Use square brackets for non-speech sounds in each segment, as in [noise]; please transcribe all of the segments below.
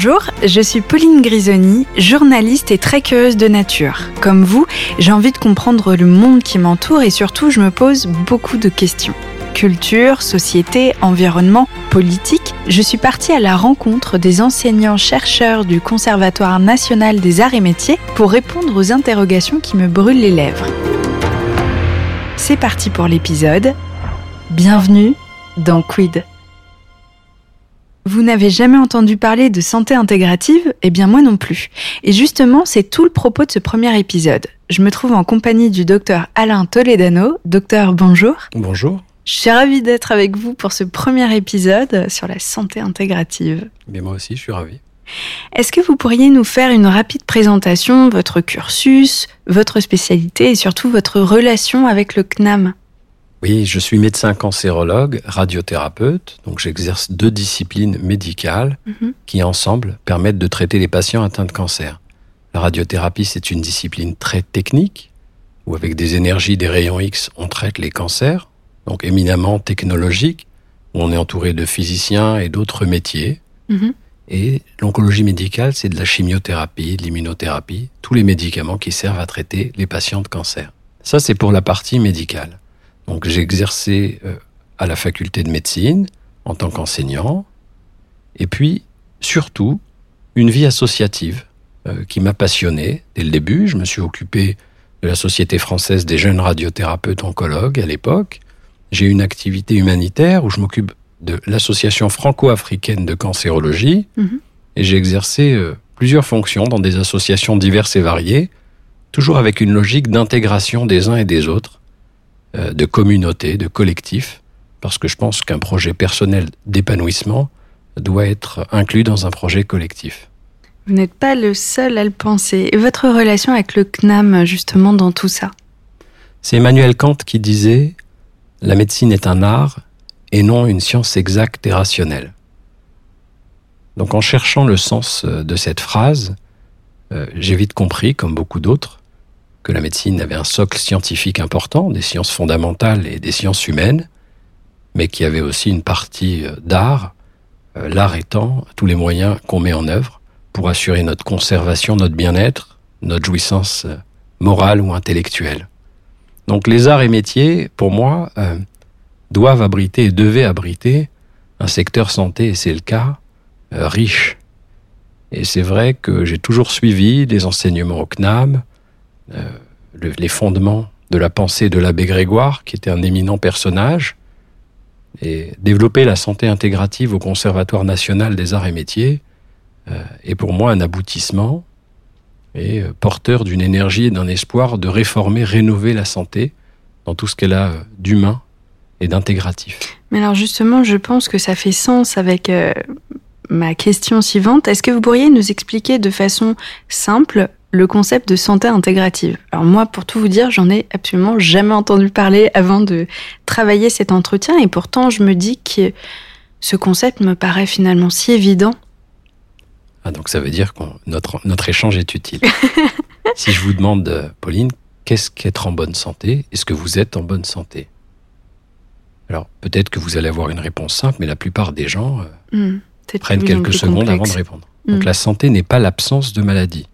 Bonjour, je suis Pauline Grisoni, journaliste et très curieuse de nature. Comme vous, j'ai envie de comprendre le monde qui m'entoure et surtout je me pose beaucoup de questions. Culture, société, environnement, politique, je suis partie à la rencontre des enseignants-chercheurs du Conservatoire national des arts et métiers pour répondre aux interrogations qui me brûlent les lèvres. C'est parti pour l'épisode. Bienvenue dans Quid. Vous n'avez jamais entendu parler de santé intégrative? Eh bien moi non plus. Et justement, c'est tout le propos de ce premier épisode. Je me trouve en compagnie du docteur Alain Toledano. Docteur, bonjour. Bonjour. Je suis ravie d'être avec vous pour ce premier épisode sur la santé intégrative. Mais moi aussi, je suis ravi. Est-ce que vous pourriez nous faire une rapide présentation, votre cursus, votre spécialité et surtout votre relation avec le CNAM oui, je suis médecin cancérologue, radiothérapeute, donc j'exerce deux disciplines médicales mhm. qui ensemble permettent de traiter les patients atteints de cancer. La radiothérapie, c'est une discipline très technique, où avec des énergies des rayons X, on traite les cancers, donc éminemment technologique, où on est entouré de physiciens et d'autres métiers. Mhm. Et l'oncologie médicale, c'est de la chimiothérapie, de l'immunothérapie, tous les médicaments qui servent à traiter les patients de cancer. Ça, c'est pour la partie médicale. Donc j'ai exercé euh, à la faculté de médecine en tant qu'enseignant, et puis surtout une vie associative euh, qui m'a passionné dès le début. Je me suis occupé de la Société française des jeunes radiothérapeutes oncologues à l'époque. J'ai une activité humanitaire où je m'occupe de l'association franco-africaine de cancérologie, mhm. et j'ai exercé euh, plusieurs fonctions dans des associations diverses et variées, toujours avec une logique d'intégration des uns et des autres de communauté, de collectif, parce que je pense qu'un projet personnel d'épanouissement doit être inclus dans un projet collectif. Vous n'êtes pas le seul à le penser. Et votre relation avec le CNAM, justement, dans tout ça? C'est Emmanuel Kant qui disait La médecine est un art et non une science exacte et rationnelle. Donc en cherchant le sens euh, de cette phrase, euh, j'ai vite compris, comme beaucoup d'autres, la médecine avait un socle scientifique important, des sciences fondamentales et des sciences humaines, mais qui avait aussi une partie euh, d'art, euh, l'art étant tous les moyens qu'on met en œuvre pour assurer notre conservation, notre bien-être, notre jouissance euh, morale ou intellectuelle. Donc les arts et métiers, pour moi, doivent abriter et devaient abriter un secteur santé, et c'est le cas, riche. Et c'est vrai que j'ai toujours suivi des enseignements au CNAM, euh, les fondements de la pensée de l'abbé Grégoire, qui était un éminent personnage, et développer la santé intégrative au Conservatoire national des arts et métiers euh, est pour moi un aboutissement et euh, porteur d'une énergie et d'un espoir de réformer, rénover la santé dans tout ce qu'elle a d'humain et d'intégratif. Mais alors justement, je pense que ça fait sens avec ma question suivante. Est-ce que vous pourriez nous expliquer de façon simple le concept de santé intégrative. Alors moi, pour tout vous dire, j'en ai absolument jamais entendu parler avant de travailler cet entretien et pourtant je me dis que ce concept me paraît finalement si évident. Ah, donc ça veut dire que notre, notre échange est utile. [laughs] si je vous demande, euh, Pauline, qu'est-ce qu'être en bonne santé? Est-ce que vous êtes en bonne santé? Alors peut-être que vous allez avoir une réponse simple, mais la plupart des gens euh, hmm, prennent quelques secondes avant de répondre. Donc hmm. la santé n'est pas l'absence de maladie.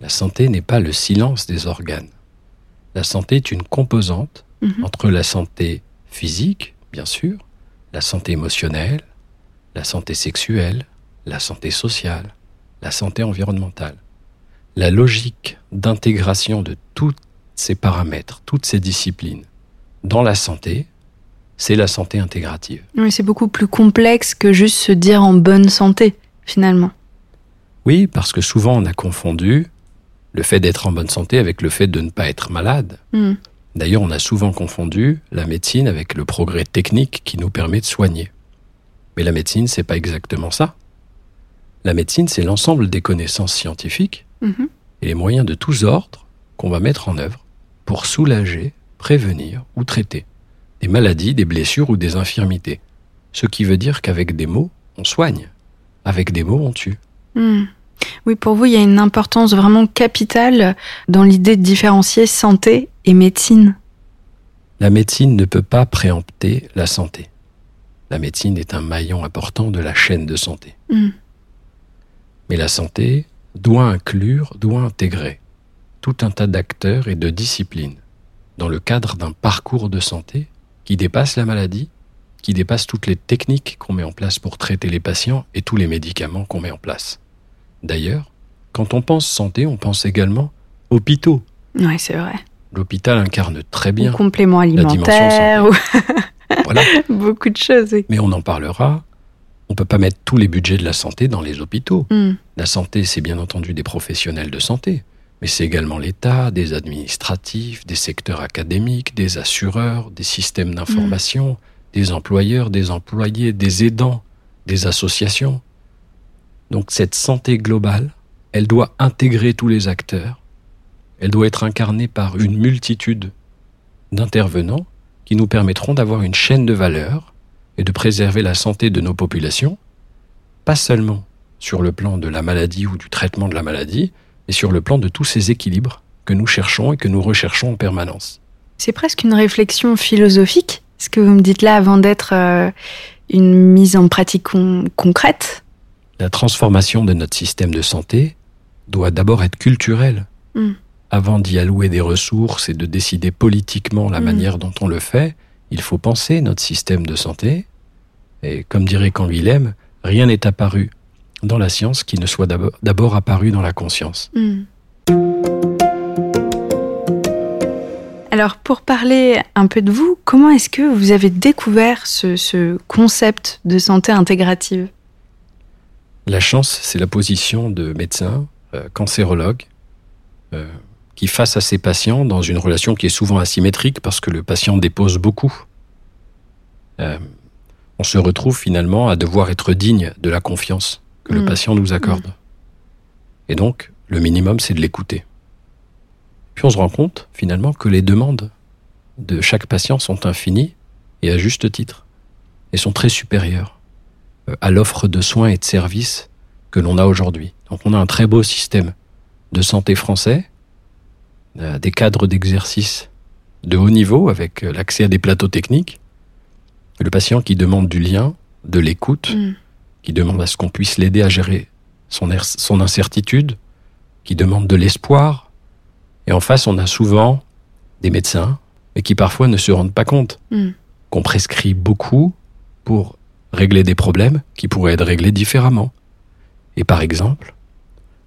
La santé n'est pas le silence des organes. La santé est une composante mhm. entre la santé physique, bien sûr, la santé émotionnelle, la santé sexuelle, la santé sociale, la santé environnementale. La logique d'intégration de tous ces paramètres, toutes ces disciplines dans la santé, c'est la santé intégrative. Oui, c'est beaucoup plus complexe que juste se dire en bonne santé, finalement. Oui, parce que souvent on a confondu le fait d'être en bonne santé avec le fait de ne pas être malade. Hmm. D'ailleurs, on a souvent confondu la médecine avec le progrès technique qui nous permet de soigner. Mais la médecine, c'est pas exactement ça. La médecine, c'est l'ensemble des connaissances scientifiques mhm. et les moyens de tous ordres qu'on va mettre en œuvre pour soulager, prévenir ou traiter des maladies, des blessures ou des infirmités. Ce qui veut dire qu'avec des mots, on soigne. Avec des mots, on tue. Hmm. Oui, pour vous, il y a une importance vraiment capitale dans l'idée de différencier santé et médecine. La médecine ne peut pas préempter la santé. La médecine est un maillon important de la chaîne de santé. Hmm. Mais la santé doit inclure, doit intégrer tout un tas d'acteurs et de disciplines dans le cadre d'un parcours de santé qui dépasse la maladie, qui dépasse toutes les techniques qu'on met en place pour traiter les patients et tous les médicaments qu'on met en place. D'ailleurs, quand on pense santé, on pense également hôpitaux. Oui, c'est vrai. L'hôpital incarne très bien. Ou complément alimentaire. Ou... voilà. [laughs] Beaucoup de choses. Oui. Mais on en parlera. On ne peut pas mettre tous les budgets de la santé dans les hôpitaux. Hmm. La santé, c'est bien entendu des professionnels de santé, mais c'est également l'État, des administratifs, des secteurs académiques, des assureurs, des systèmes d'information, hmm. des employeurs, des employés, des aidants, des associations. Donc cette santé globale, elle doit intégrer tous les acteurs, elle doit être incarnée par une multitude d'intervenants qui nous permettront d'avoir une chaîne de valeur et de préserver la santé de nos populations, pas seulement sur le plan de la maladie ou du traitement de la maladie, mais sur le plan de tous ces équilibres que nous cherchons et que nous recherchons en permanence. C'est presque une réflexion philosophique, ce que vous me dites là, avant d'être euh, une mise en pratique concrète. La transformation de notre système de santé doit d'abord être culturelle. Hmm avant d'y allouer des ressources et de décider politiquement la mm. manière dont on le fait, il faut penser notre système de santé. Et comme dirait Canguilhem, rien n'est apparu dans la science qui ne soit d'abord apparu dans la conscience. Mm. Alors pour parler un peu de vous, comment est-ce que vous avez découvert ce, concept de santé intégrative? La chance, c'est la position de médecin, euh, cancérologue, euh, qui face à ses patients dans une relation qui est souvent asymétrique parce que le patient dépose beaucoup. Euh, on se retrouve finalement à devoir être digne de la confiance que le mm. patient nous accorde. Mm. Et donc, le minimum, c'est de l'écouter. Puis on se rend compte finalement que les demandes de chaque patient sont infinies et à juste titre, et sont très supérieures à l'offre de soins et de services que l'on a aujourd'hui. Donc on a un très beau système de santé français euh, des cadres d'exercice de haut niveau avec euh, l'accès à des plateaux techniques. Le patient qui demande du lien, de l'écoute, mm. qui demande à ce qu'on puisse l'aider à gérer son, son incertitude, qui demande de l'espoir. Et en face, on a souvent des médecins, mais qui parfois ne se rendent pas compte mm. qu'on prescrit beaucoup pour régler des problèmes qui pourraient être réglés différemment. Et par exemple,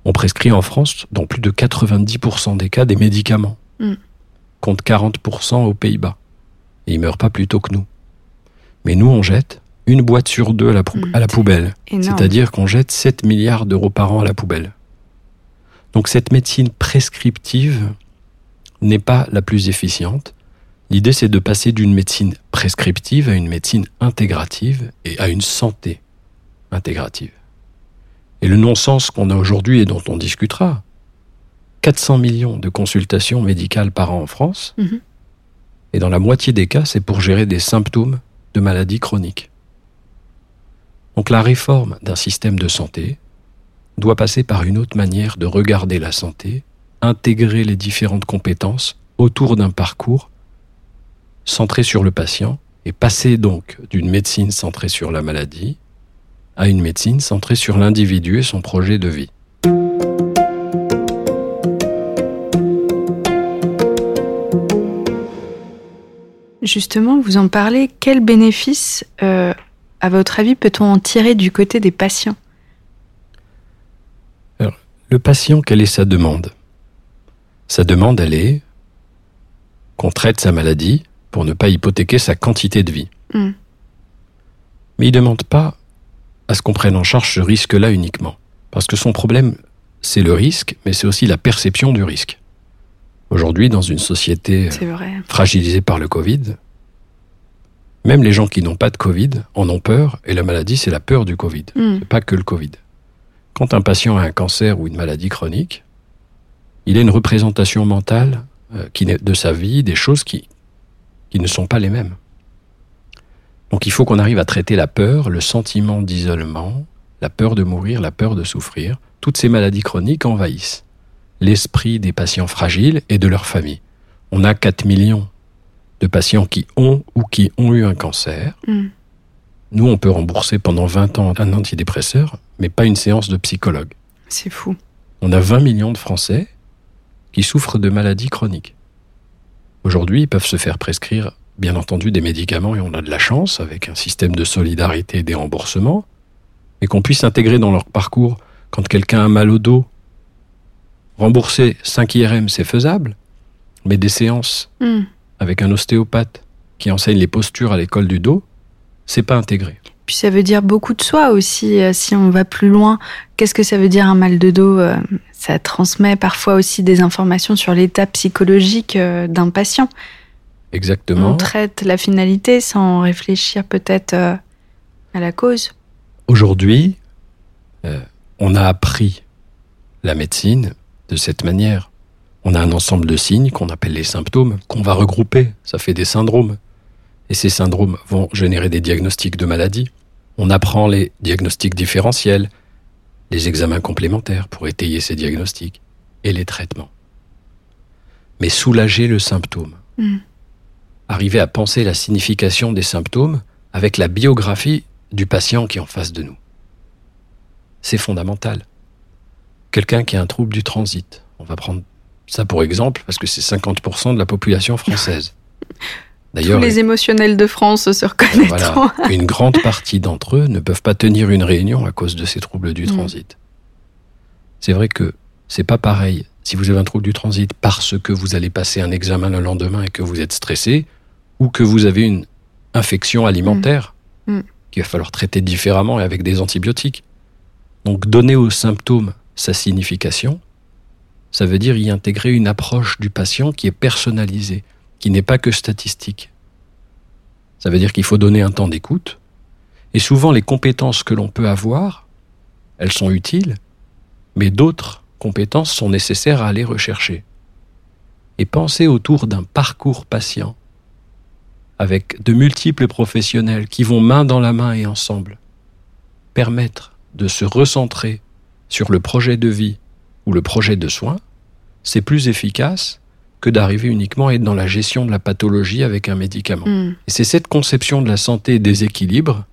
on prescrit en France, dans plus de 90% des cas, des médicaments, mm. contre 40% aux Pays-Bas. Et ils meurent pas plus tôt que nous. Mais nous, on jette une boîte sur deux à la, mm. à la poubelle. C'est-à-dire qu'on jette 7 milliards d'euros par an à la poubelle. Donc cette médecine prescriptive n'est pas la plus efficiente. L'idée, c'est de passer d'une médecine prescriptive à une médecine intégrative et à une santé intégrative. Et le non-sens qu'on a aujourd'hui et dont on discutera, 400 millions de consultations médicales par an en France, mhm. et dans la moitié des cas, c'est pour gérer des symptômes de maladies chroniques. Donc la réforme d'un système de santé doit passer par une autre manière de regarder la santé, intégrer les différentes compétences autour d'un parcours centré sur le patient et passer donc d'une médecine centrée sur la maladie à une médecine centrée sur l'individu et son projet de vie. Justement, vous en parlez, quels bénéfices, euh, à votre avis, peut-on en tirer du côté des patients? Le patient, quelle est sa demande? Sa demande, elle est qu'on traite sa maladie pour ne pas hypothéquer sa quantité de vie. Hmm. Mais il ne demande pas à ce qu'on prenne en charge ce risque-là uniquement. Parce que son problème, c'est le risque, mais c'est aussi la perception du risque. Aujourd'hui, dans une société fragilisée par le Covid, même les gens qui n'ont pas de Covid en ont peur, et la maladie, c'est la peur du Covid. Hmm. pas que le Covid. Quand un patient a un cancer ou une maladie chronique, il a une représentation mentale euh, qui, de sa vie, des choses qui, qui ne sont pas les mêmes. Donc il faut qu'on arrive à traiter la peur, le sentiment d'isolement, la peur de mourir, la peur de souffrir. Toutes ces maladies chroniques envahissent l'esprit des patients fragiles et de leurs familles. On a 4 millions de patients qui ont ou qui ont eu un cancer. Mm. Nous, on peut rembourser pendant 20 ans un antidépresseur, mais pas une séance de psychologue. C'est fou. On a 20 millions de Français qui souffrent de maladies chroniques. Aujourd'hui, ils peuvent se faire prescrire, bien entendu, des médicaments et on a de la chance avec un système de solidarité et des remboursements, mais qu'on puisse intégrer dans leur parcours quand quelqu'un a mal au dos. Rembourser 5 IRM, c'est faisable, mais des séances Hmm. avec un ostéopathe qui enseigne les postures à l'école du dos, c'est pas intégré. Puis ça veut dire beaucoup de soi aussi, euh, si on va plus loin. Qu'est-ce que ça veut dire un mal de dos Euh, Ça transmet parfois aussi des informations sur l'état psychologique euh, d'un patient. Exactement. On traite la finalité sans réfléchir peut-être euh, à la cause. Aujourd'hui, euh, on a appris la médecine de cette manière. On a un ensemble de signes qu'on appelle les symptômes, qu'on va regrouper. Ça fait des syndromes. Et ces syndromes vont générer des diagnostics de maladies. On apprend les diagnostics différentiels, les examens complémentaires pour étayer ces diagnostics et les traitements. Mais soulager le symptôme. Mm. Arriver à penser la signification des symptômes avec la biographie du patient qui est en face de nous. C'est fondamental. Quelqu'un qui a un trouble du transit, on va prendre ça pour exemple parce que c'est 50% de la population française. [laughs] Tous les émotionnels de France se reconnaîtront. voilà, [laughs] une grande partie d'entre eux ne peuvent pas tenir une réunion à cause de ces troubles du Mm. transit. C'est vrai que c'est pas pareil si vous avez un trouble du transit parce que vous allez passer un examen le lendemain et que vous êtes stressé ou que vous avez une infection alimentaire Mm. Mm. qu'il va falloir traiter différemment et avec des antibiotiques. Donc donner aux symptômes sa signification, ça veut dire y intégrer une approche du patient qui est personnalisée, qui n'est pas que statistique. Ça veut dire qu'il faut donner un temps d'écoute, et souvent les compétences que l'on peut avoir, elles sont utiles, mais d'autres compétences sont nécessaires à aller rechercher. Et penser autour d'un parcours patient, avec de multiples professionnels qui vont main dans la main et ensemble, permettre de se recentrer sur le projet de vie ou le projet de soins, c'est plus efficace que d'arriver uniquement à être dans la gestion de la pathologie avec un médicament. Mm. Et c'est cette conception de la santé et des équilibres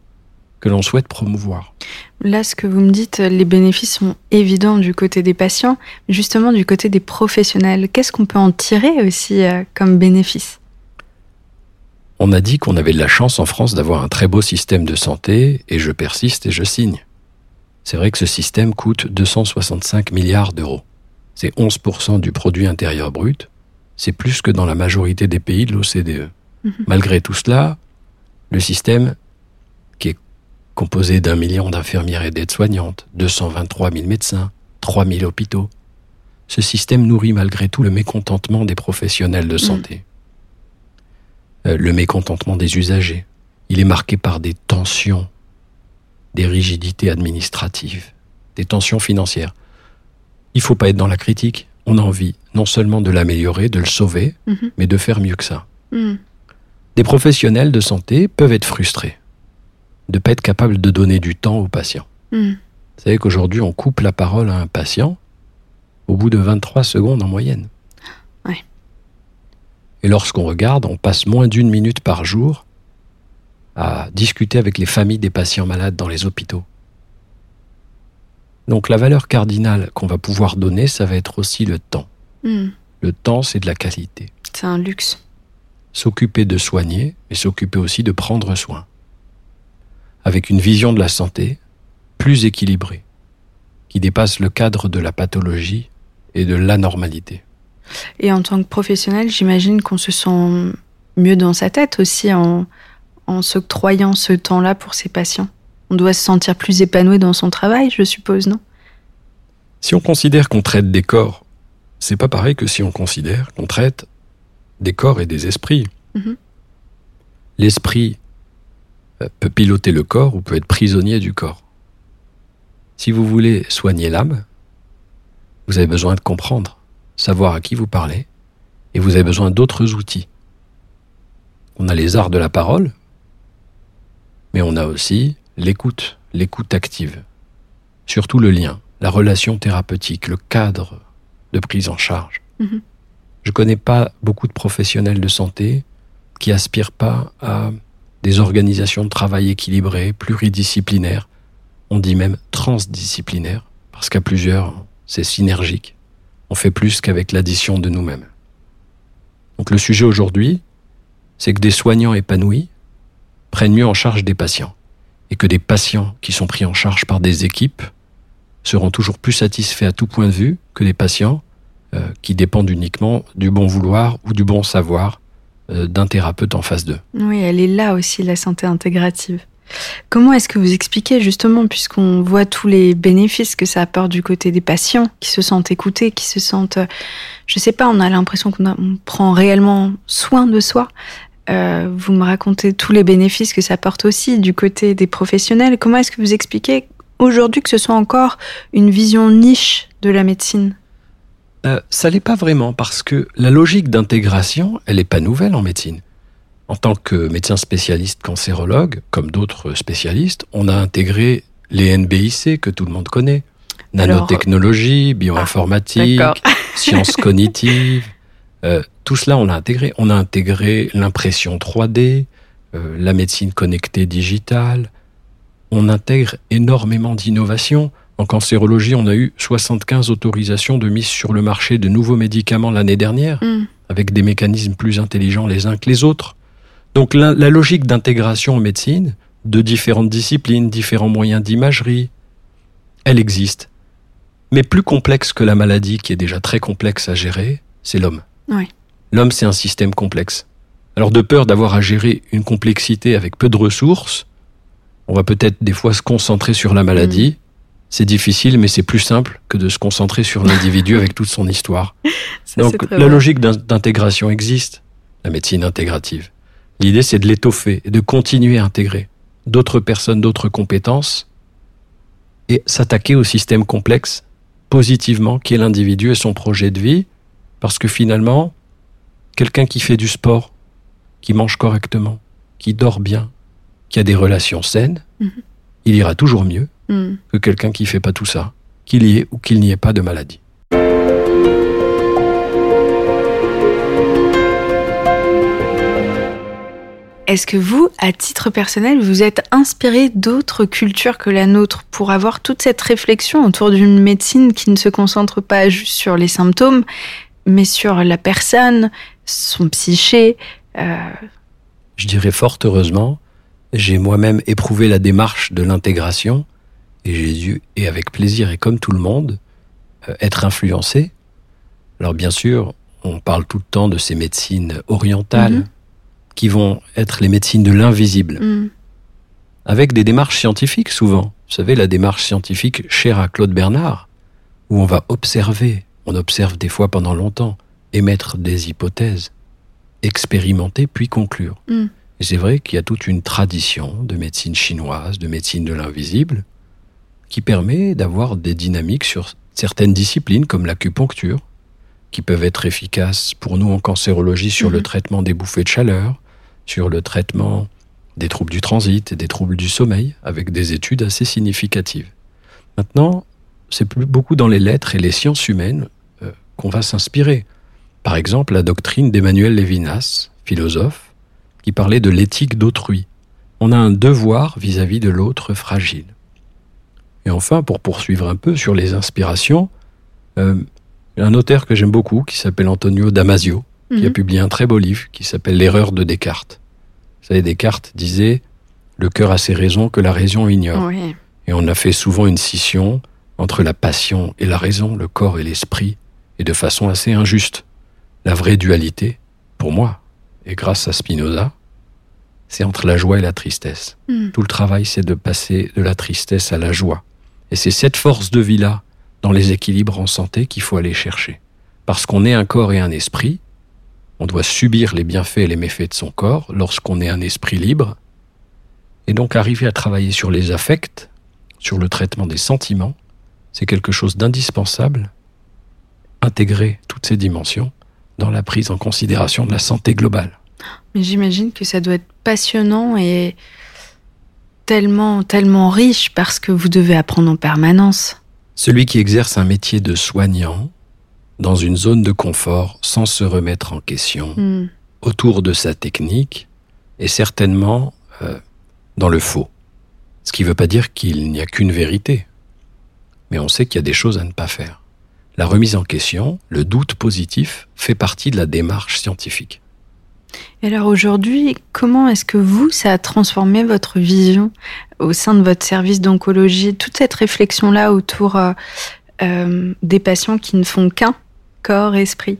que l'on souhaite promouvoir. Là, ce que vous me dites, les bénéfices sont évidents du côté des patients, justement du côté des professionnels. Qu'est-ce qu'on peut en tirer aussi euh, comme bénéfice? On a dit qu'on avait de la chance en France d'avoir un très beau système de santé, et je persiste et je signe. C'est vrai que ce système coûte 265 milliards d'euros. C'est 11% du produit intérieur brut. C'est plus que dans la majorité des pays de l'OCDE. Mhm. Malgré tout cela, le système, qui est composé d'un million d'infirmières et d'aides-soignantes, 223 000 médecins, 3 000 hôpitaux, ce système nourrit malgré tout le mécontentement des professionnels de santé. Euh, le mécontentement des usagers. Il est marqué par des tensions, des rigidités administratives, des tensions financières. Il faut pas être dans la critique. On a envie non seulement de l'améliorer, de le sauver, Mhm. mais de faire mieux que ça. Mm. Des professionnels de santé peuvent être frustrés de ne pas être capables de donner du temps aux patients. Mm. Vous savez qu'aujourd'hui, on coupe la parole à un patient au bout de 23 secondes en moyenne. [gasps] Ouais. Et lorsqu'on regarde, on passe moins d'une minute par jour à discuter avec les familles des patients malades dans les hôpitaux. Donc la valeur cardinale qu'on va pouvoir donner, ça va être aussi le temps. Mm. Le temps, c'est de la qualité. C'est un luxe. S'occuper de soigner, mais s'occuper aussi de prendre soin. Avec une vision de la santé plus équilibrée, qui dépasse le cadre de la pathologie et de l'anormalité. Et en tant que professionnel, j'imagine qu'on se sent mieux dans sa tête aussi en, en s'octroyant ce temps-là pour ses patients. On doit se sentir plus épanoui dans son travail, je suppose, non? Si on considère qu'on traite des corps, c'est pas pareil que si on considère qu'on traite des corps et des esprits. Mhm. L'esprit euh, peut piloter le corps ou peut être prisonnier du corps. Si vous voulez soigner l'âme, vous avez besoin de comprendre, savoir à qui vous parlez, et vous avez besoin d'autres outils. On a les arts de la parole, mais on a aussi l'écoute, l'écoute active, surtout le lien, la relation thérapeutique, le cadre de prise en charge. Mhm. Je connais pas beaucoup de professionnels de santé qui aspirent pas à des organisations de travail équilibrées, pluridisciplinaires, on dit même transdisciplinaires, parce qu'à plusieurs, c'est synergique. On fait plus qu'avec l'addition de nous-mêmes. Donc le sujet aujourd'hui, c'est que des soignants épanouis prennent mieux en charge des patients et que des patients qui sont pris en charge par des équipes seront toujours plus satisfaits à tout point de vue que des patients euh, qui dépendent uniquement du bon vouloir ou du bon savoir euh, d'un thérapeute en face d'eux. Oui, elle est là aussi, la santé intégrative. Comment est-ce que vous expliquez justement, puisqu'on voit tous les bénéfices que ça apporte du côté des patients, qui se sentent écoutés, qui se sentent, euh, je sais pas, on a l'impression qu'on prend réellement soin de soi. Vous me racontez tous les bénéfices que ça apporte aussi du côté des professionnels. Comment est-ce que vous expliquez aujourd'hui que ce soit encore une vision niche de la médecine? Euh, Ça l'est pas vraiment parce que la logique d'intégration, elle n'est pas nouvelle en médecine. En tant que médecin spécialiste cancérologue, comme d'autres spécialistes, on a intégré les NBIC que tout le monde connaît. Nanotechnologie, bioinformatique, ah, [laughs] sciences cognitives, euh, tout cela, on a intégré. On a intégré l'impression 3D, euh, la médecine connectée digitale. On intègre énormément d'innovations. En cancérologie, on a eu 75 autorisations de mise sur le marché de nouveaux médicaments l'année dernière, mm. avec des mécanismes plus intelligents les uns que les autres. Donc la, la logique d'intégration en médecine, de différentes disciplines, différents moyens d'imagerie, elle existe. Mais plus complexe que la maladie, qui est déjà très complexe à gérer, c'est l'homme. Oui. L'homme, c'est un système complexe. Alors de peur d'avoir à gérer une complexité avec peu de ressources, on va peut-être des fois se concentrer sur la maladie. Mm. C'est difficile, mais c'est plus simple que de se concentrer sur l'individu avec toute son histoire. [laughs] Donc la logique d'intégration existe, la médecine intégrative. L'idée, c'est de l'étoffer et de continuer à intégrer d'autres personnes, d'autres compétences et s'attaquer au système complexe positivement qui est l'individu et son projet de vie. Parce que finalement, quelqu'un qui fait du sport, qui mange correctement, qui dort bien, qui a des relations saines, mhm. il ira toujours mieux mhm. que quelqu'un qui fait pas tout ça, qu'il y ait ou qu'il n'y ait pas de maladie. Est-ce que vous, à titre personnel, vous êtes inspiré d'autres cultures que la nôtre pour avoir toute cette réflexion autour d'une médecine qui ne se concentre pas juste sur les symptômes, mais sur la personne, son psyché. Euh, Je dirais fort heureusement, j'ai moi-même éprouvé la démarche de l'intégration et j'ai dû, et avec plaisir et comme tout le monde, euh, être influencé. Alors bien sûr, on parle tout le temps de ces médecines orientales mhm. qui vont être les médecines de l'invisible, mhm. avec des démarches scientifiques souvent. Vous savez, la démarche scientifique chère à Claude Bernard, où on va observer, on observe des fois pendant longtemps, émettre des hypothèses, expérimenter puis conclure. Mm. Et c'est vrai qu'il y a toute une tradition de médecine chinoise, de médecine de l'invisible, qui permet d'avoir des dynamiques sur certaines disciplines comme l'acupuncture, qui peuvent être efficaces pour nous en cancérologie sur le mm-hmm. traitement des bouffées de chaleur, sur le traitement des troubles du transit et des troubles du sommeil, avec des études assez significatives. Maintenant, c'est plus beaucoup dans les lettres et les sciences humaines euh, qu'on va s'inspirer. Par exemple, la doctrine d'Emmanuel Lévinas, philosophe, qui parlait de l'éthique d'autrui. On a un devoir vis-à-vis de l'autre fragile. Et enfin, pour poursuivre un peu sur les inspirations, euh, un auteur que j'aime beaucoup qui s'appelle Antonio Damasio, qui a mhm. publié un très beau livre qui s'appelle L'erreur de Descartes. Vous savez, Descartes disait Le cœur a ses raisons que la raison ignore. Et on a fait souvent une scission entre la passion et la raison, le corps et l'esprit, et de façon assez injuste. La vraie dualité, pour moi, et grâce à Spinoza, c'est entre la joie et la tristesse. Hmm. Tout le travail, c'est de passer de la tristesse à la joie. Et c'est cette force de vie-là, dans les équilibres en santé, qu'il faut aller chercher. Parce qu'on est un corps et un esprit, on doit subir les bienfaits et les méfaits de son corps lorsqu'on est un esprit libre, et donc arriver à travailler sur les affects, sur le traitement des sentiments, c'est quelque chose d'indispensable. Intégrer toutes ces dimensions dans la prise en considération de la santé globale. Mais j'imagine que ça doit être passionnant et tellement, tellement riche parce que vous devez apprendre en permanence. Celui qui exerce un métier de soignant dans une zone de confort sans se remettre en question hmm. autour de sa technique est certainement euh, dans le faux. Ce qui ne veut pas dire qu'il n'y a qu'une vérité. mais on sait qu'il y a des choses à ne pas faire. La remise en question, le doute positif, fait partie de la démarche scientifique. Et alors aujourd'hui, comment est-ce que vous, ça a transformé votre vision au sein de votre service d'oncologie, toute cette réflexion-là autour euh, euh, des patients qui ne font qu'un corps-esprit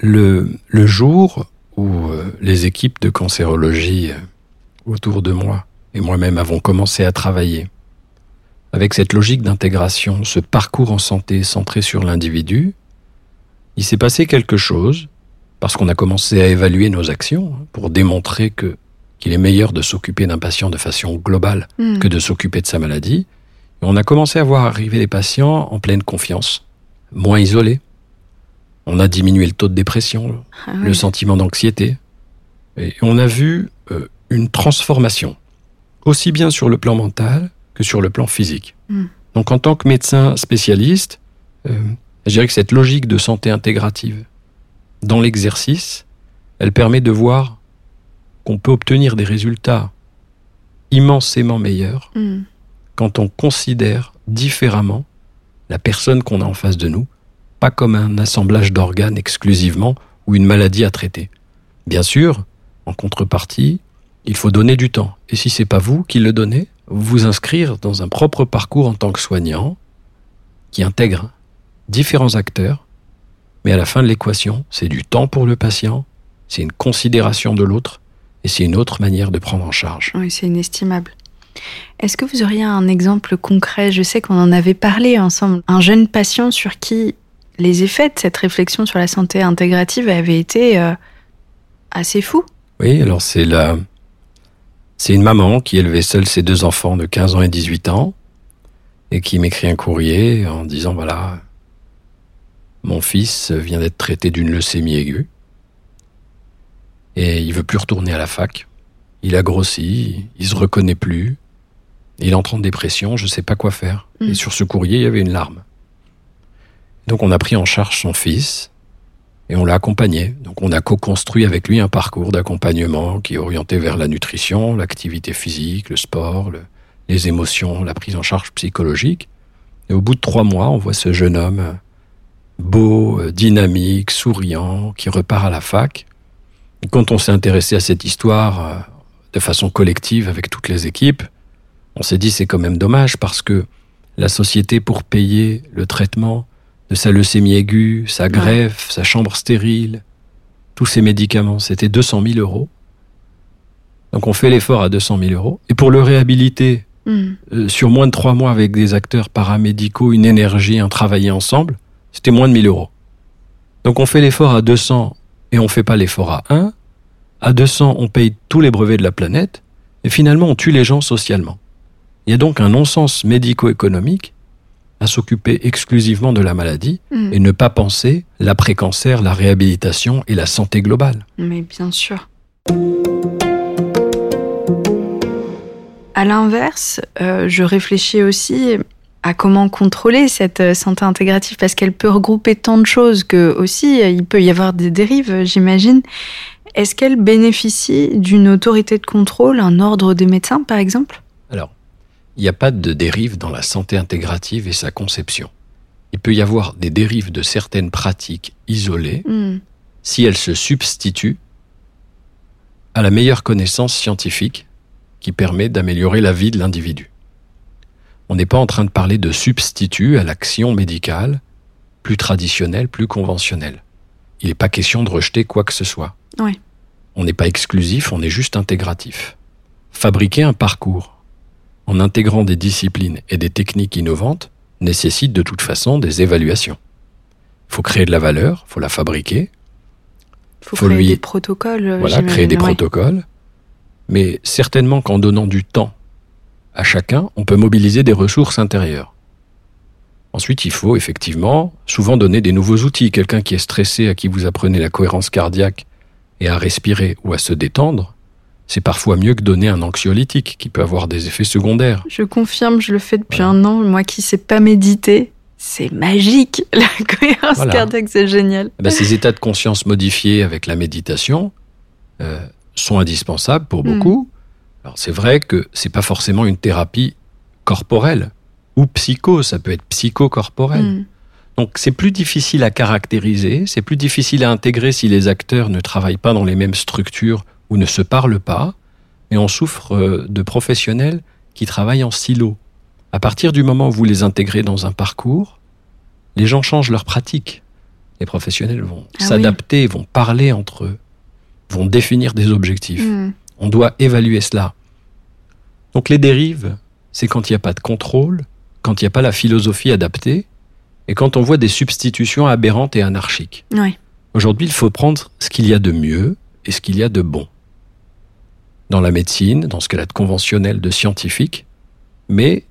le, le, jour où euh, les équipes de cancérologie autour de moi et moi-même avons commencé à travailler avec cette logique d'intégration, ce parcours en santé centré sur l'individu, il s'est passé quelque chose parce qu'on a commencé à évaluer nos actions pour démontrer que qu'il est meilleur de s'occuper d'un patient de façon globale hmm. que de s'occuper de sa maladie. Et on a commencé à voir arriver les patients en pleine confiance, moins isolés. On a diminué le taux de dépression, ah le sentiment d'anxiété. Et on a vu euh, une transformation, aussi bien sur le plan mental que sur le plan physique. Hmm. Donc en tant que médecin spécialiste, euh, je dirais que cette logique de santé intégrative, dans l'exercice, elle permet de voir qu'on peut obtenir des résultats immensément meilleurs hmm. quand on considère différemment la personne qu'on a en face de nous, pas comme un assemblage d'organes exclusivement ou une maladie à traiter. Bien sûr, en contrepartie, il faut donner du temps. Et si c'est pas vous qui le donnez, vous inscrire dans un propre parcours en tant que soignant qui intègre différents acteurs mais à la fin de l'équation, c'est du temps pour le patient, c'est une considération de l'autre, et c'est une autre manière de prendre en charge. Oui, c'est inestimable. Est-ce que vous auriez un exemple concret? Je sais qu'on en avait parlé ensemble. Un jeune patient sur qui les effets de cette réflexion sur la santé intégrative avaient été euh, assez fous. Oui, alors c'est la... C'est une maman qui élevait seule ses deux enfants de 15 ans et 18 ans et qui m'écrit un courrier en disant voilà, mon fils vient d'être traité d'une leucémie aiguë. Et il veut plus retourner à la fac. Il a grossi, il se reconnaît plus. Il entre en dépression, je sais pas quoi faire. Et mm. sur ce courrier, il y avait une larme. Donc on a pris en charge son fils et on l'a accompagné. Donc on a co-construit avec lui un parcours d'accompagnement qui est orienté vers la nutrition, l'activité physique, le sport, les émotions, la prise en charge psychologique. Et au bout de trois mois, on voit ce jeune homme beau, euh, dynamique, souriant, qui repart à la fac. Et quand on s'est intéressé à cette histoire euh, de façon collective avec toutes les équipes, on s'est dit c'est quand même dommage parce que la société pour payer le traitement de sa leucémie aiguë, sa greffe, sa chambre stérile, tous ces médicaments, c'était 200 000 euros. Donc on fait l'effort à 200 000 euros. Et pour le réhabiliter hmm. euh, sur moins de trois mois avec des acteurs paramédicaux, une énergie, un travailler ensemble, c'était moins de 1000 euros. Donc on fait l'effort à 200 et on fait pas l'effort à 1. À 200, on paye tous les brevets de la planète et finalement on tue les gens socialement. Il y a donc un non-sens médico-économique à s'occuper exclusivement de la maladie hmm. et ne pas penser l'après-cancer, la réhabilitation et la santé globale. Mais bien sûr. À l'inverse, euh, je réfléchis aussi à comment contrôler cette euh, santé intégrative parce qu'elle peut regrouper tant de choses que aussi euh, il peut y avoir des dérives, j'imagine. Est-ce qu'elle bénéficie d'une autorité de contrôle, un ordre des médecins par exemple? Alors, il n'y a pas de dérive dans la santé intégrative et sa conception. Il peut y avoir des dérives de certaines pratiques isolées hmm. si elles se substituent à la meilleure connaissance scientifique qui permet d'améliorer la vie de l'individu. On n'est pas en train de parler de substitut à l'action médicale plus traditionnelle, plus conventionnelle. Il n'est pas question de rejeter quoi que ce soit. On n'est pas exclusif, on est juste intégratif. Fabriquer un parcours en intégrant des disciplines et des techniques innovantes nécessite de toute façon des évaluations. Il faut créer de la valeur, il faut la fabriquer. Il faut, créer des protocoles. Voilà, créer des protocoles. Mais certainement qu'en donnant du temps à chacun, on peut mobiliser des ressources intérieures. Ensuite, il faut effectivement souvent donner des nouveaux outils. Quelqu'un qui est stressé, à qui vous apprenez la cohérence cardiaque et à respirer ou à se détendre, c'est parfois mieux que donner un anxiolytique qui peut avoir des effets secondaires. Je confirme, je le fais depuis un an. Moi qui sais pas méditer, c'est magique. [laughs] La cohérence cardiaque, c'est génial. Eh ben, ces états de conscience modifiés avec la méditation euh, sont indispensables pour hmm. beaucoup. Alors c'est vrai que c'est pas forcément une thérapie corporelle. Ou psycho, ça peut être psychocorporel. Mm. Donc c'est plus difficile à caractériser, c'est plus difficile à intégrer si les acteurs ne travaillent pas dans les mêmes structures ou ne se parlent pas. Mais on souffre euh, de professionnels qui travaillent en silo. À partir du moment où vous les intégrez dans un parcours, les gens changent leur pratique. Les professionnels vont ah s'adapter, vont parler entre eux, vont définir des objectifs. Mm. On doit évaluer cela. Donc les dérives, c'est quand il n'y a pas de contrôle, quand il n'y a pas la philosophie adaptée, et quand on voit des substitutions aberrantes et anarchiques. Aujourd'hui, il faut prendre ce qu'il y a de mieux et ce qu'il y a de bon. Dans la médecine, dans ce qu'elle a de conventionnel, de scientifique, mais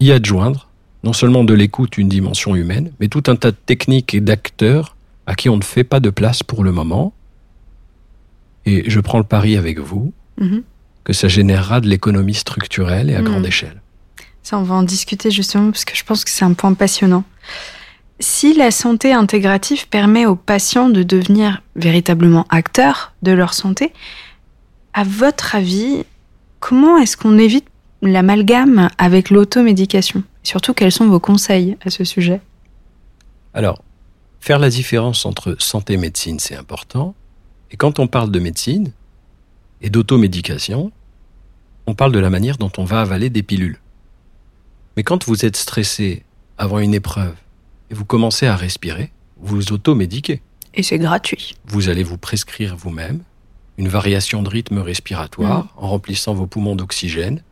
y adjoindre non seulement de l'écoute une dimension humaine, mais tout un tas de techniques et d'acteurs à qui on ne fait pas de place pour le moment. Et je prends le pari avec vous mhm. que ça générera de l'économie structurelle et à grande mhm. échelle. Ça, on va en discuter justement parce que je pense que c'est un point passionnant. Si la santé intégrative permet aux patients de devenir véritablement acteurs de leur santé, à votre avis, comment est-ce qu'on évite l'amalgame avec l'automédication? Surtout, quels sont vos conseils à ce sujet? Alors, faire la différence entre santé et médecine, c'est important. Et quand on parle de médecine et d'automédication, on parle de la manière dont on va avaler des pilules. Mais quand vous êtes stressé avant une épreuve et vous commencez à respirer, vous automédiquez. Et c'est gratuit. Vous allez vous prescrire vous-même une variation de rythme respiratoire mm. en remplissant vos poumons d'oxygène.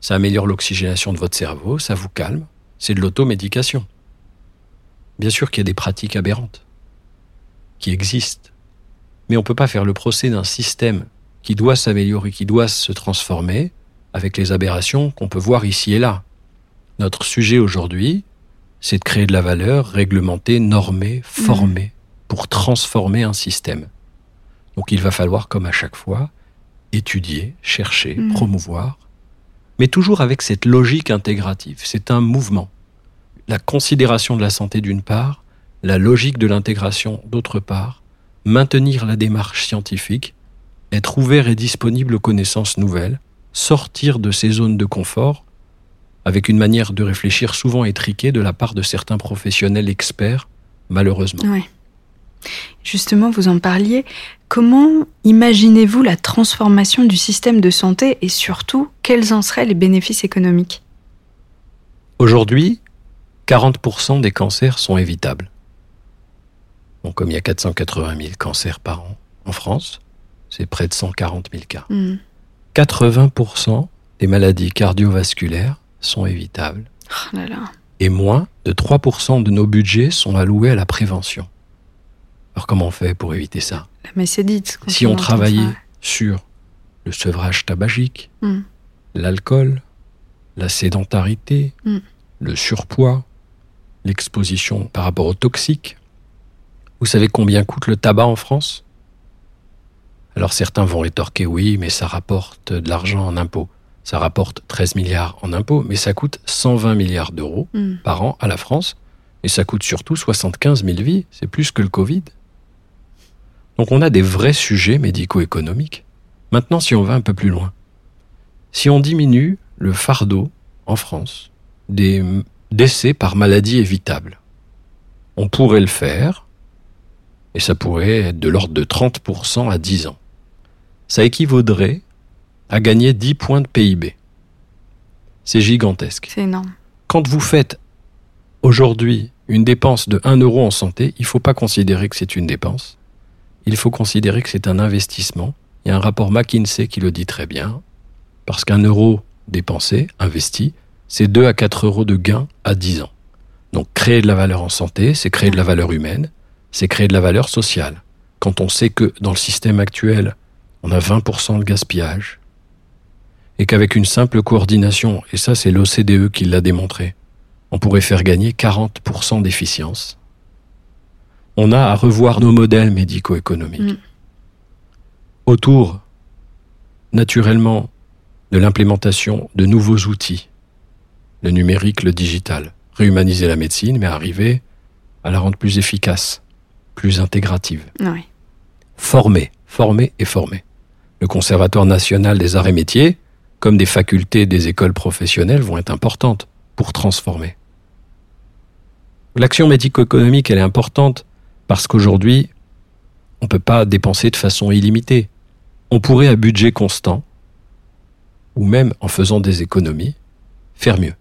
Ça améliore l'oxygénation de votre cerveau, ça vous calme. C'est de l'automédication. Bien sûr qu'il y a des pratiques aberrantes qui existent. Mais on ne peut pas faire le procès d'un système qui doit s'améliorer, qui doit se transformer avec les aberrations qu'on peut voir ici et là. Notre sujet aujourd'hui, c'est de créer de la valeur, réglementer, normer, former, mm. pour transformer un système. Donc il va falloir, comme à chaque fois, étudier, chercher, mm. promouvoir, mais toujours avec cette logique intégrative. C'est un mouvement. La considération de la santé d'une part, la logique de l'intégration d'autre part, maintenir la démarche scientifique, être ouvert et disponible aux connaissances nouvelles, sortir de ces zones de confort, avec une manière de réfléchir souvent étriquée de la part de certains professionnels experts, malheureusement. Justement, vous en parliez. Comment imaginez-vous la transformation du système de santé et surtout, quels en seraient les bénéfices économiques? Aujourd'hui, 40% des cancers sont évitables. Comme il y a 480 000 cancers par an en France, c'est près de 140 000 cas. 80% hmm. des maladies cardiovasculaires sont évitables. Oh et moins de 3% de nos budgets sont alloués à la prévention. Alors comment on fait pour éviter ça? Si on travaillait sur le sevrage tabagique, hmm. l'alcool, la sédentarité, hmm. le surpoids, l'exposition par rapport aux toxiques. Vous savez combien coûte le tabac en France? Alors certains vont rétorquer oui, mais ça rapporte de l'argent en impôts. Ça rapporte 13 milliards en impôts, mais ça coûte 120 milliards d'euros hmm. par an à la France. Et ça coûte surtout 75 000 vies. C'est plus que le Covid. Donc on a des vrais sujets médico-économiques. Maintenant, si on va un peu plus loin, si on diminue le fardeau en France des décès par maladie évitable, on pourrait le faire, et ça pourrait être de l'ordre de 30% à 10 ans. Ça équivaudrait à gagner 10 points de PIB. C'est gigantesque. C'est énorme. Quand vous faites aujourd'hui une dépense de 1 euro en santé, il ne faut pas considérer que c'est une dépense il faut considérer que c'est un investissement. Il y a un rapport McKinsey qui le dit très bien, parce qu'un euro dépensé, investi, c'est 2 à 4 euros de gain à 10 ans. Donc créer de la valeur en santé, c'est créer de la valeur humaine, c'est créer de la valeur sociale. Quand on sait que dans le système actuel, on a 20% de gaspillage, et qu'avec une simple coordination, et ça c'est l'OCDE qui l'a démontré, on pourrait faire gagner 40% d'efficience, on a à revoir nos modèles médico-économiques. Mm. Autour, naturellement, de l'implémentation de nouveaux outils, le numérique, le digital, réhumaniser la médecine, mais arriver à la rendre plus efficace, plus intégrative. Former, former et former. Le Conservatoire national des arts et métiers, comme des facultés des écoles professionnelles, vont être importantes. pour transformer. L'action médico-économique, elle est importante parce qu'aujourd'hui, on ne peut pas dépenser de façon illimitée. On pourrait, à budget constant, ou même en faisant des économies, faire mieux.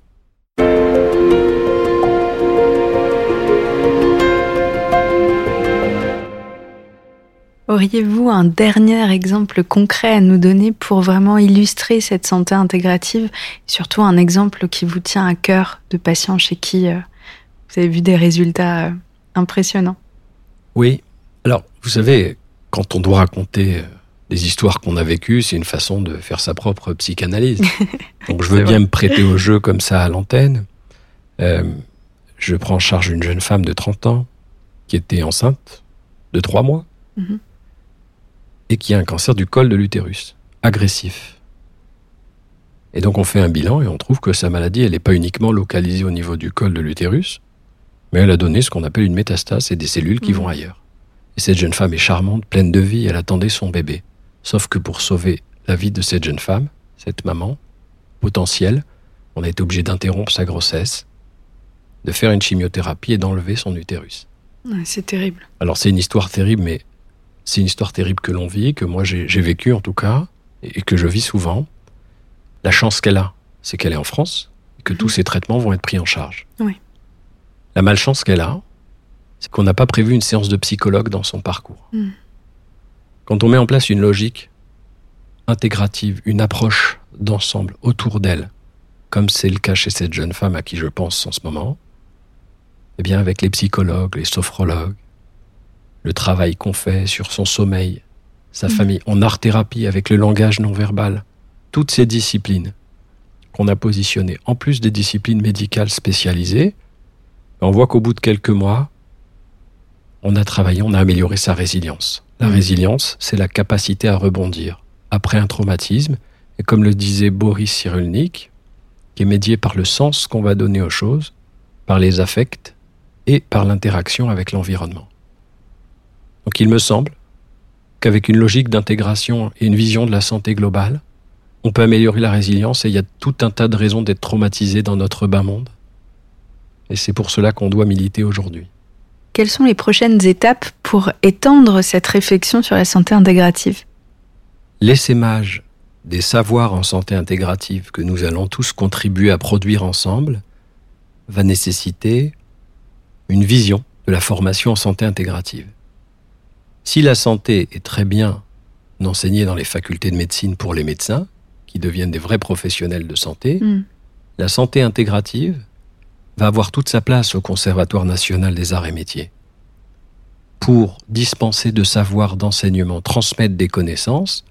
Auriez-vous un dernier exemple concret à nous donner pour vraiment illustrer cette santé intégrative Surtout un exemple qui vous tient à cœur de patients chez qui euh, vous avez vu des résultats euh, impressionnants? Oui. Alors, vous savez, quand on doit raconter euh, des histoires qu'on a vécues, c'est une façon de faire sa propre psychanalyse. [laughs] Donc je veux bien me prêter au jeu comme ça à l'antenne. je prends en charge une jeune femme de 30 ans qui était enceinte de 3 mois. Mhm et qui a un cancer du col de l'utérus, agressif. Et donc on fait un bilan et on trouve que sa maladie, elle n'est pas uniquement localisée au niveau du col de l'utérus, mais elle a donné ce qu'on appelle une métastase et des cellules qui mmh. vont ailleurs. Et cette jeune femme est charmante, pleine de vie, elle attendait son bébé. Sauf que pour sauver la vie de cette jeune femme, cette maman, potentielle, on a été obligé d'interrompre sa grossesse, de faire une chimiothérapie et d'enlever son utérus. c'est terrible. Alors c'est une histoire terrible, mais c'est une histoire terrible que l'on vit, que moi j'ai vécu en tout cas, et que je vis souvent. La chance qu'elle a, c'est qu'elle est en France, et que tous mhm. ces traitements vont être pris en charge. Oui. La malchance qu'elle a, c'est qu'on n'a pas prévu une séance de psychologue dans son parcours. Hmm. Quand on met en place une logique intégrative, une approche d'ensemble autour d'elle, comme c'est le cas chez cette jeune femme à qui je pense en ce moment, eh bien avec les psychologues, les sophrologues, le travail qu'on fait sur son sommeil, sa mm. famille, en art-thérapie avec le langage non verbal, toutes ces disciplines qu'on a positionnées, en plus des disciplines médicales spécialisées, on voit qu'au bout de quelques mois, on a travaillé, on a amélioré sa résilience. La mm. résilience, c'est la capacité à rebondir après un traumatisme, et comme le disait Boris Cyrulnik, qui est médié par le sens qu'on va donner aux choses, par les affects et par l'interaction avec l'environnement. Donc il me semble qu'avec une logique d'intégration et une vision de la santé globale, on peut améliorer la résilience et il y a tout un tas de raisons d'être traumatisé dans notre bas monde. Et c'est pour cela qu'on doit militer aujourd'hui. Quelles sont les prochaines étapes pour étendre cette réflexion sur la santé intégrative? L'essaimage des savoirs en santé intégrative que nous allons tous contribuer à produire ensemble va nécessiter une vision de la formation en santé intégrative. Si la santé est très bien enseignée dans les facultés de médecine pour les médecins, qui deviennent des vrais professionnels de santé, hmm. la santé intégrative va avoir toute sa place au Conservatoire national des arts et métiers pour dispenser de savoir, d'enseignement, transmettre des connaissances,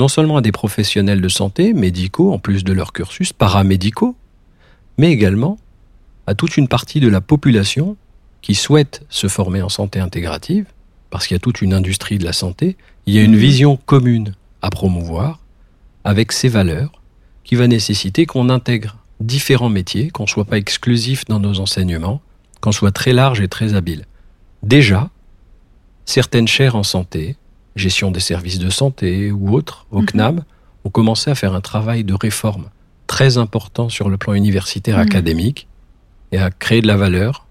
non seulement à des professionnels de santé, médicaux, en plus de leur cursus, paramédicaux, mais également à toute une partie de la population qui souhaite se former en santé intégrative parce qu'il y a toute une industrie de la santé, il y a une vision commune à promouvoir avec ces valeurs qui va nécessiter qu'on intègre différents métiers, qu'on ne soit pas exclusif dans nos enseignements, qu'on soit très large et très habile. Déjà, certaines chaires en santé, gestion des services de santé ou autres, au mhm. CNAM, ont commencé à faire un travail de réforme très important sur le plan universitaire mhm. académique et à créer de la valeur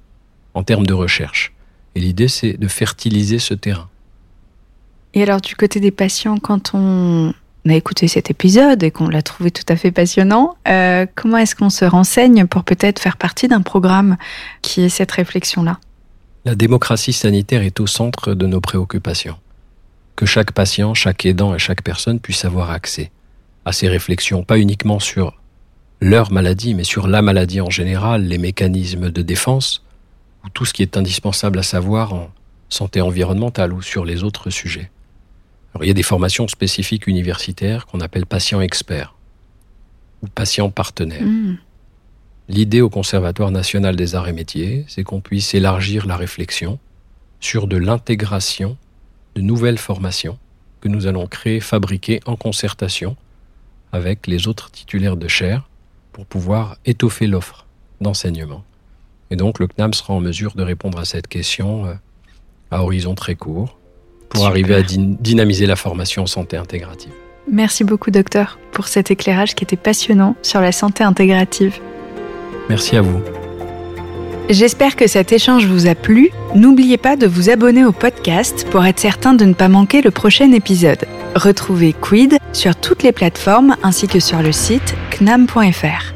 en termes de recherche. Et l'idée, c'est de fertiliser ce terrain. Et alors, du côté des patients, quand on a écouté cet épisode et qu'on l'a trouvé tout à fait passionnant, euh, comment est-ce qu'on se renseigne pour peut-être faire partie d'un programme qui est cette réflexion-là? La démocratie sanitaire est au centre de nos préoccupations. Que chaque patient, chaque aidant et chaque personne puisse avoir accès à ces réflexions, pas uniquement sur leur maladie, mais sur la maladie en général, les mécanismes de défense, ou tout ce qui est indispensable à savoir en santé environnementale ou sur les autres sujets. il y a des formations spécifiques universitaires qu'on appelle patients experts ou patients partenaires. Hmm. L'idée au Conservatoire national des arts et métiers, c'est qu'on puisse élargir la réflexion sur de l'intégration de nouvelles formations que nous allons créer, fabriquer en concertation avec les autres titulaires de chaires pour pouvoir étoffer l'offre d'enseignement. Et donc le CNAM sera en mesure de répondre à cette question euh, à horizon très court pour arriver à dynamiser la formation en santé intégrative. Merci beaucoup docteur pour cet éclairage qui était passionnant sur la santé intégrative. Merci à vous. J'espère que cet échange vous a plu. N'oubliez pas de vous abonner au podcast pour être certain de ne pas manquer le prochain épisode. Retrouvez Quid sur toutes les plateformes ainsi que sur le site cnam.fr.